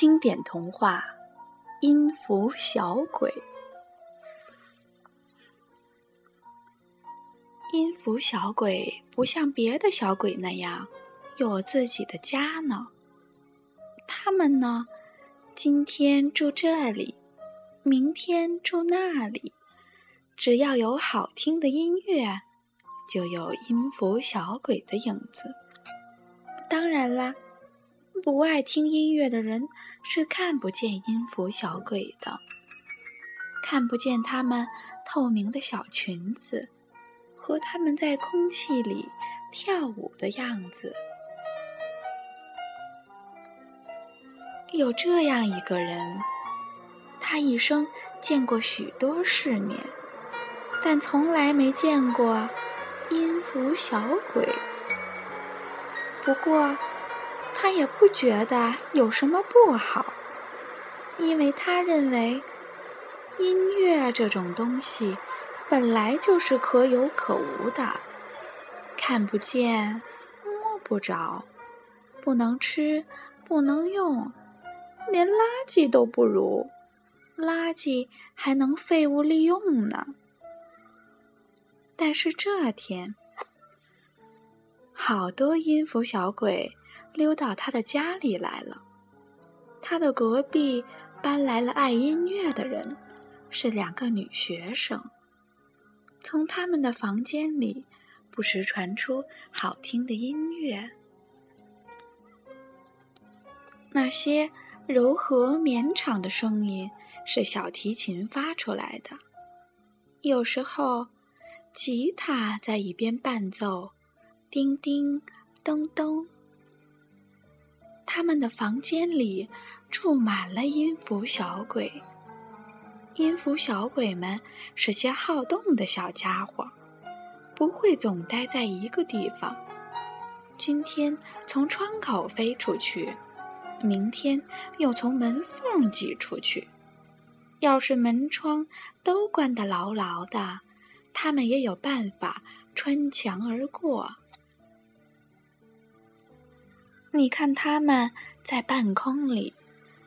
经典童话《音符小鬼》。音符小鬼不像别的小鬼那样有自己的家呢。他们呢，今天住这里，明天住那里。只要有好听的音乐，就有音符小鬼的影子。当然啦，不爱听音乐的人是看不见音符小鬼的，看不见他们透明的小裙子。和他们在空气里跳舞的样子。有这样一个人，他一生见过许多世面，但从来没见过音符小鬼。不过，他也不觉得有什么不好，因为他认为音乐这种东西。本来就是可有可无的，看不见，摸不着，不能吃，不能用，连垃圾都不如，垃圾还能废物利用呢。但是这天，好多音符小鬼溜到他的家里来了。他的隔壁搬来了爱音乐的人，是两个女学生。从他们的房间里，不时传出好听的音乐。那些柔和绵长的声音是小提琴发出来的，有时候吉他在一边伴奏，叮叮咚咚。他们的房间里住满了音符小鬼。音符小鬼们是些好动的小家伙，不会总待在一个地方。今天从窗口飞出去，明天又从门缝挤出去。要是门窗都关得牢牢的，他们也有办法穿墙而过。你看，他们在半空里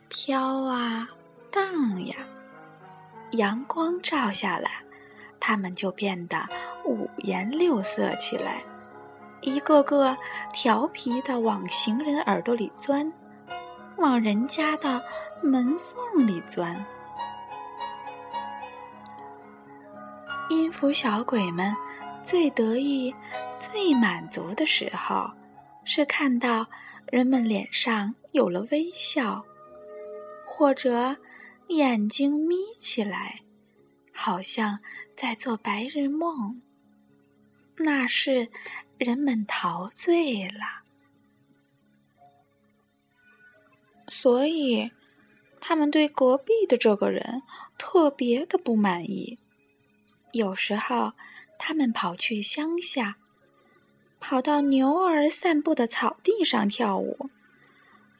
飘啊荡呀。阳光照下来，它们就变得五颜六色起来，一个个调皮的往行人耳朵里钻，往人家的门缝里钻。音符小鬼们最得意、最满足的时候，是看到人们脸上有了微笑，或者。眼睛眯起来，好像在做白日梦。那是人们陶醉了，所以他们对隔壁的这个人特别的不满意。有时候，他们跑去乡下，跑到牛儿散步的草地上跳舞，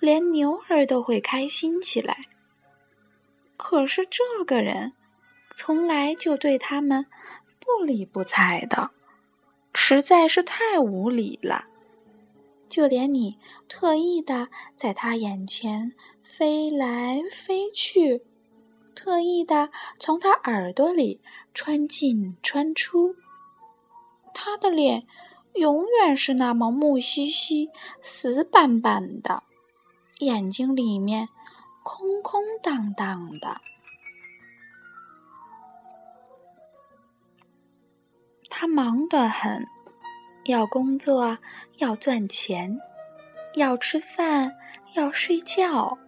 连牛儿都会开心起来。可是这个人，从来就对他们不理不睬的，实在是太无理了。就连你特意的在他眼前飞来飞去，特意的从他耳朵里穿进穿出，他的脸永远是那么木兮兮、死板板的，眼睛里面。空空荡荡的，他忙得很，要工作，要赚钱，要吃饭，要睡觉。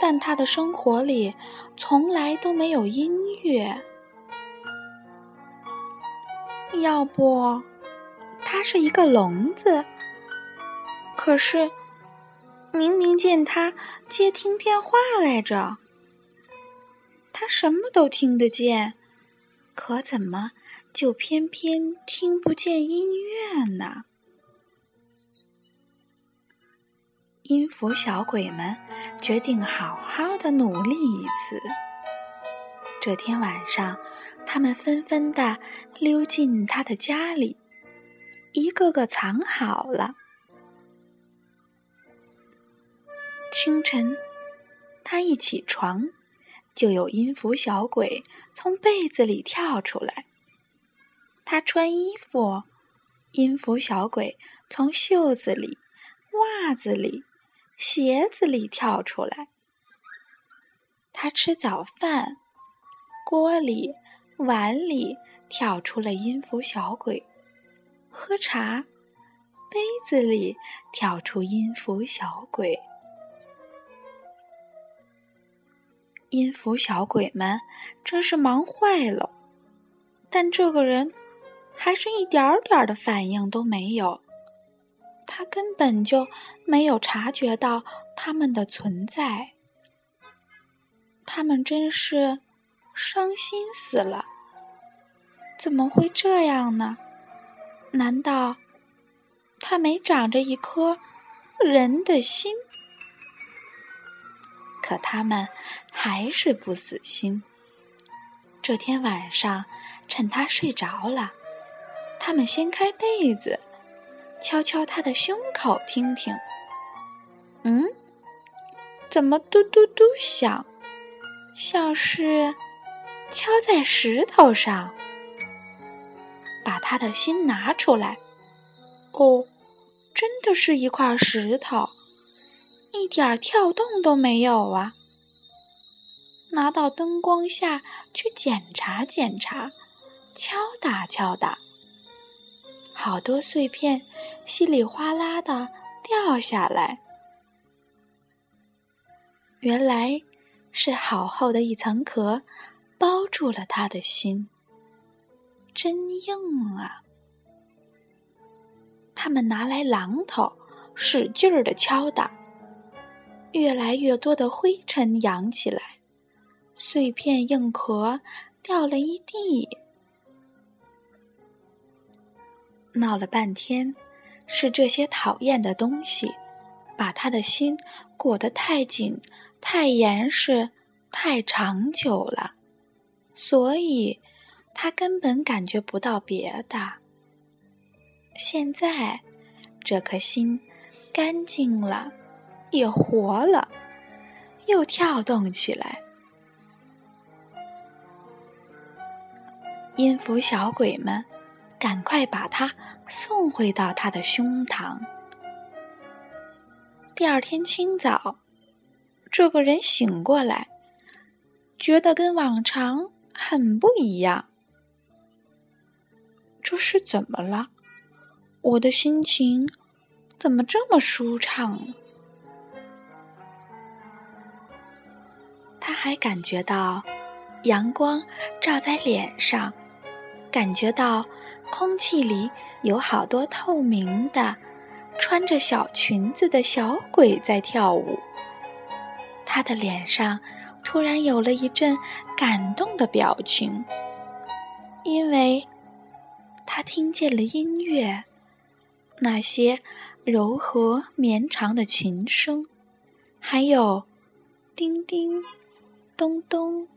但他的生活里从来都没有音乐。要不，他是一个聋子。可是。明明见他接听电话来着，他什么都听得见，可怎么就偏偏听不见音乐呢？音符小鬼们决定好好的努力一次。这天晚上，他们纷纷的溜进他的家里，一个个藏好了。清晨，他一起床，就有音符小鬼从被子里跳出来。他穿衣服，音符小鬼从袖子里、袜子里、鞋子里跳出来。他吃早饭，锅里、碗里跳出了音符小鬼；喝茶，杯子里跳出音符小鬼。音符小鬼们真是忙坏了，但这个人还是一点点的反应都没有。他根本就没有察觉到他们的存在。他们真是伤心死了！怎么会这样呢？难道他没长着一颗人的心？可他们还是不死心。这天晚上，趁他睡着了，他们掀开被子，敲敲他的胸口，听听。嗯，怎么嘟嘟嘟响？像是敲在石头上，把他的心拿出来。哦，真的是一块石头，一点跳动都没有啊！拿到灯光下去检查检查，敲打敲打，好多碎片稀里哗啦的掉下来。原来。是好厚的一层壳，包住了他的心。真硬啊！他们拿来榔头，使劲儿的敲打，越来越多的灰尘扬起来，碎片硬壳掉了一地。闹了半天，是这些讨厌的东西，把他的心裹得太紧。太严实，太长久了，所以他根本感觉不到别的。现在，这颗心干净了，也活了，又跳动起来。音符小鬼们，赶快把它送回到他的胸膛。第二天清早。这个人醒过来，觉得跟往常很不一样。这是怎么了？我的心情怎么这么舒畅呢？他还感觉到阳光照在脸上，感觉到空气里有好多透明的、穿着小裙子的小鬼在跳舞。他的脸上突然有了一阵感动的表情，因为他听见了音乐，那些柔和绵长的琴声，还有叮叮咚咚。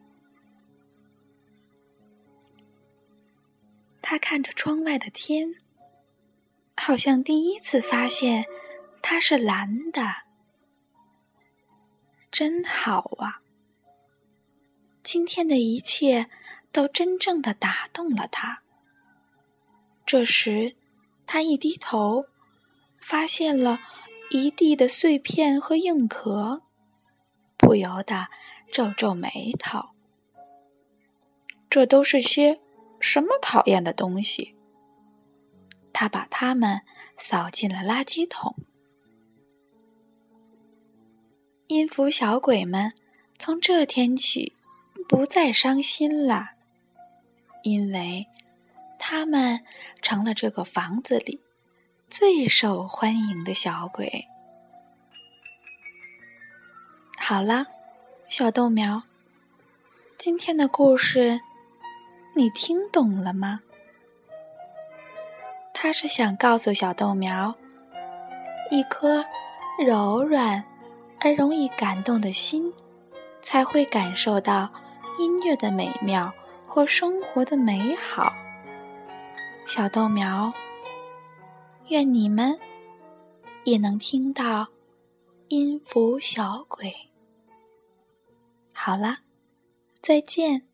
他看着窗外的天，好像第一次发现它是蓝的。真好啊！今天的一切都真正的打动了他。这时，他一低头，发现了一地的碎片和硬壳，不由得皱皱眉头。这都是些什么讨厌的东西？他把它们扫进了垃圾桶。音符小鬼们从这天起不再伤心了，因为他们成了这个房子里最受欢迎的小鬼。好了，小豆苗，今天的故事你听懂了吗？他是想告诉小豆苗，一颗柔软。而容易感动的心，才会感受到音乐的美妙和生活的美好。小豆苗，愿你们也能听到音符小鬼。好了，再见。